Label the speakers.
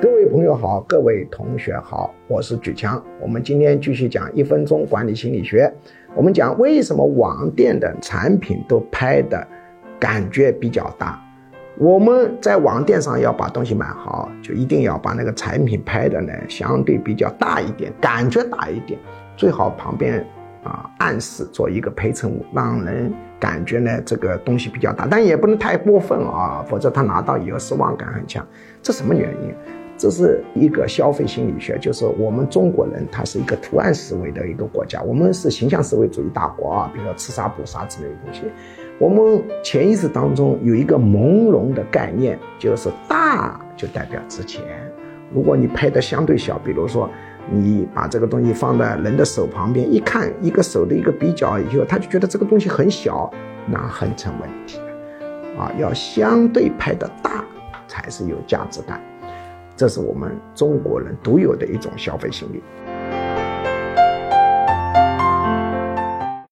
Speaker 1: 各位朋友好，各位同学好，我是举强。我们今天继续讲一分钟管理心理学。我们讲为什么网店的产品都拍的感觉比较大。我们在网店上要把东西买好，就一定要把那个产品拍的呢相对比较大一点，感觉大一点，最好旁边啊暗示做一个陪衬物，让人感觉呢这个东西比较大，但也不能太过分啊，否则他拿到以后失望感很强。这什么原因？这是一个消费心理学，就是我们中国人，他是一个图案思维的一个国家，我们是形象思维主义大国啊，比如说吃啥补啥之类的东西。我们潜意识当中有一个朦胧的概念，就是大就代表值钱。如果你拍的相对小，比如说你把这个东西放在人的手旁边，一看一个手的一个比较以后，他就觉得这个东西很小，那很成问题啊。要相对拍的大，才是有价值感。这是我们中国人独有的一种消费心理。